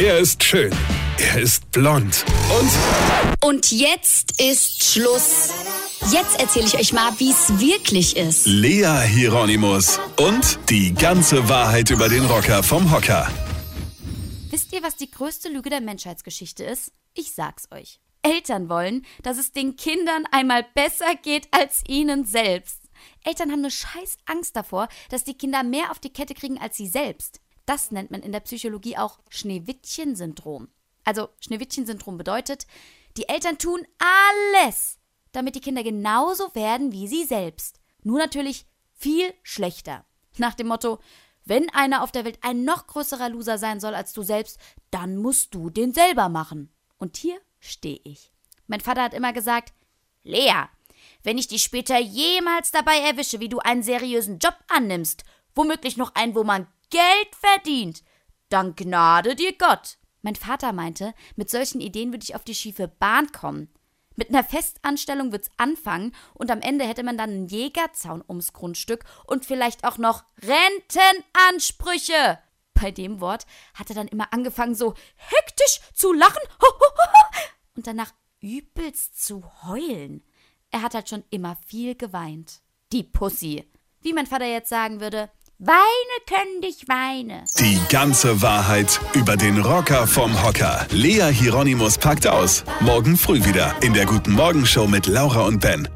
Er ist schön. Er ist blond. Und Und jetzt ist Schluss. Jetzt erzähle ich euch mal, wie es wirklich ist. Lea Hieronymus. Und die ganze Wahrheit über den Rocker vom Hocker. Wisst ihr, was die größte Lüge der Menschheitsgeschichte ist? Ich sag's euch. Eltern wollen, dass es den Kindern einmal besser geht als ihnen selbst. Eltern haben eine scheiß Angst davor, dass die Kinder mehr auf die Kette kriegen als sie selbst. Das nennt man in der Psychologie auch Schneewittchen-Syndrom. Also Schneewittchen-Syndrom bedeutet, die Eltern tun alles, damit die Kinder genauso werden wie sie selbst. Nur natürlich viel schlechter. Nach dem Motto, wenn einer auf der Welt ein noch größerer Loser sein soll als du selbst, dann musst du den selber machen. Und hier stehe ich. Mein Vater hat immer gesagt, Lea, wenn ich dich später jemals dabei erwische, wie du einen seriösen Job annimmst, womöglich noch einen, wo man Geld verdient, dann gnade dir Gott. Mein Vater meinte, mit solchen Ideen würde ich auf die schiefe Bahn kommen. Mit einer Festanstellung wird's anfangen und am Ende hätte man dann einen Jägerzaun ums Grundstück und vielleicht auch noch Rentenansprüche. Bei dem Wort hat er dann immer angefangen, so hektisch zu lachen und danach übelst zu heulen. Er hat halt schon immer viel geweint. Die Pussy. Wie mein Vater jetzt sagen würde, weine können dich weine. Die ganze Wahrheit über den Rocker vom Hocker. Lea Hieronymus packt aus. Morgen früh wieder in der Guten Morgen Show mit Laura und Ben.